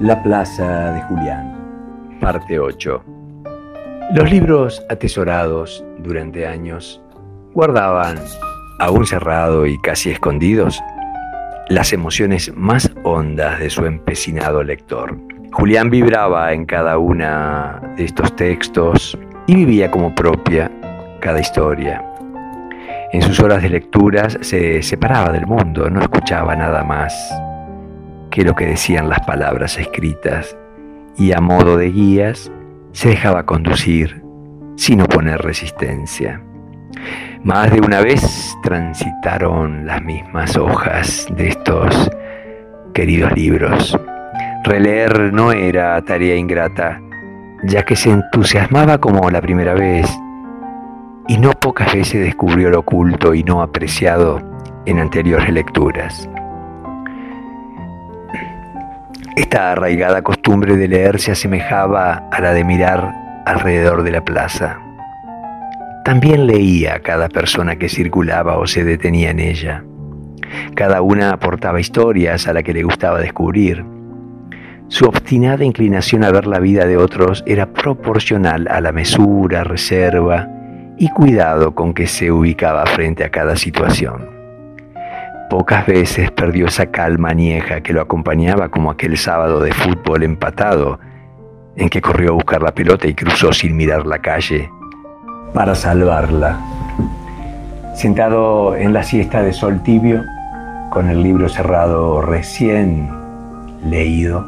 La Plaza de Julián, parte 8. Los libros atesorados durante años guardaban, aún cerrado y casi escondidos, las emociones más hondas de su empecinado lector. Julián vibraba en cada una de estos textos y vivía como propia cada historia. En sus horas de lecturas se separaba del mundo, no escuchaba nada más que lo que decían las palabras escritas y a modo de guías se dejaba conducir sin oponer resistencia. Más de una vez transitaron las mismas hojas de estos queridos libros. Releer no era tarea ingrata, ya que se entusiasmaba como la primera vez y no pocas veces descubrió lo oculto y no apreciado en anteriores lecturas. Esta arraigada costumbre de leer se asemejaba a la de mirar alrededor de la plaza. También leía a cada persona que circulaba o se detenía en ella. Cada una aportaba historias a la que le gustaba descubrir. Su obstinada inclinación a ver la vida de otros era proporcional a la mesura, reserva y cuidado con que se ubicaba frente a cada situación. Pocas veces perdió esa calma añeja que lo acompañaba como aquel sábado de fútbol empatado, en que corrió a buscar la pelota y cruzó sin mirar la calle para salvarla. Sentado en la siesta de sol tibio, con el libro cerrado recién leído,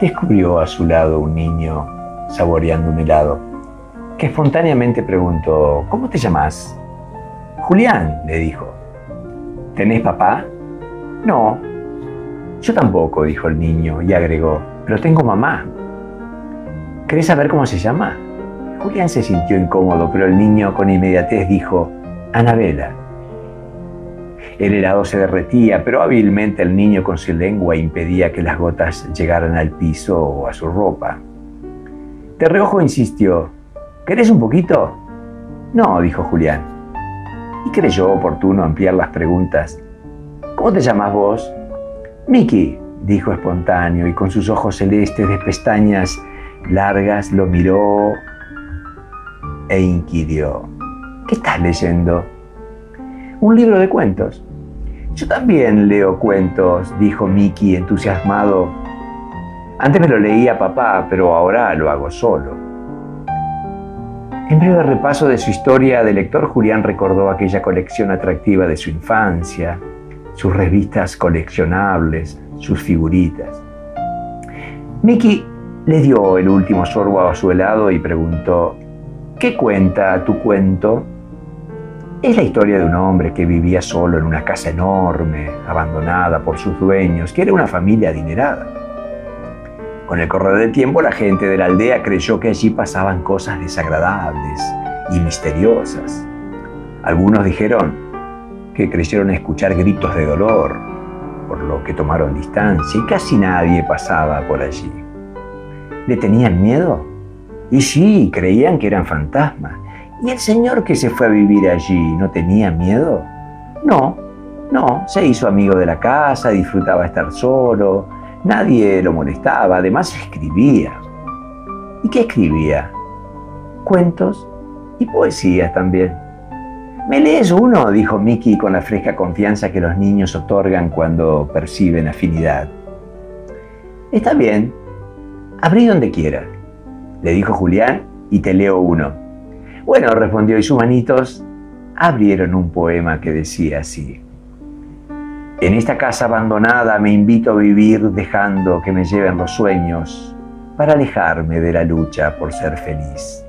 descubrió a su lado un niño saboreando un helado, que espontáneamente preguntó, ¿cómo te llamas? Julián, le dijo. ¿Tenés papá? No. Yo tampoco, dijo el niño y agregó, pero tengo mamá. ¿Querés saber cómo se llama? Julián se sintió incómodo, pero el niño con inmediatez dijo, Anabela. El helado se derretía, pero hábilmente el niño con su lengua impedía que las gotas llegaran al piso o a su ropa. De reojo insistió, ¿querés un poquito? No, dijo Julián y creyó oportuno ampliar las preguntas. ¿Cómo te llamas vos? Miki, dijo espontáneo y con sus ojos celestes de pestañas largas lo miró e inquirió. ¿Qué estás leyendo? Un libro de cuentos. Yo también leo cuentos, dijo Miki entusiasmado. Antes me lo leía papá, pero ahora lo hago solo. En breve repaso de su historia de lector, Julián recordó aquella colección atractiva de su infancia, sus revistas coleccionables, sus figuritas. Mickey le dio el último sorbo a su helado y preguntó, ¿qué cuenta tu cuento? Es la historia de un hombre que vivía solo en una casa enorme, abandonada por sus dueños, que era una familia adinerada. Con el correr del tiempo la gente de la aldea creyó que allí pasaban cosas desagradables y misteriosas. Algunos dijeron que creyeron escuchar gritos de dolor, por lo que tomaron distancia y casi nadie pasaba por allí. ¿Le tenían miedo? Y sí, creían que eran fantasmas. ¿Y el señor que se fue a vivir allí no tenía miedo? No, no, se hizo amigo de la casa, disfrutaba estar solo, Nadie lo molestaba, además escribía. ¿Y qué escribía? Cuentos y poesías también. ¿Me lees uno? dijo Mickey con la fresca confianza que los niños otorgan cuando perciben afinidad. Está bien, abrí donde quieras, le dijo Julián y te leo uno. Bueno, respondió y sus manitos abrieron un poema que decía así. En esta casa abandonada me invito a vivir dejando que me lleven los sueños para alejarme de la lucha por ser feliz.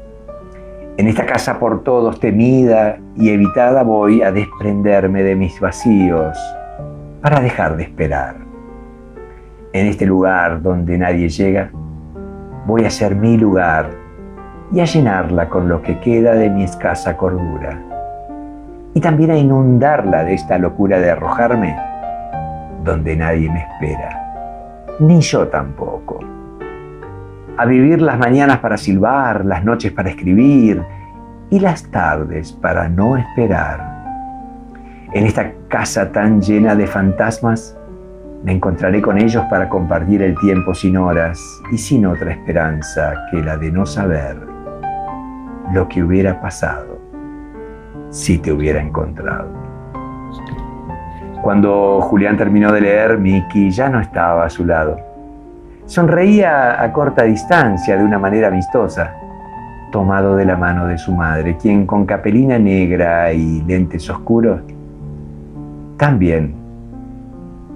En esta casa por todos temida y evitada voy a desprenderme de mis vacíos para dejar de esperar. En este lugar donde nadie llega, voy a ser mi lugar y a llenarla con lo que queda de mi escasa cordura. Y también a inundarla de esta locura de arrojarme donde nadie me espera, ni yo tampoco. A vivir las mañanas para silbar, las noches para escribir y las tardes para no esperar. En esta casa tan llena de fantasmas, Me encontraré con ellos para compartir el tiempo sin horas y sin otra esperanza que la de no saber lo que hubiera pasado si te hubiera encontrado. Cuando Julián terminó de leer, Miki ya no estaba a su lado. Sonreía a corta distancia de una manera amistosa, tomado de la mano de su madre, quien con capelina negra y lentes oscuros también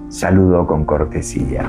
saludó con cortesía.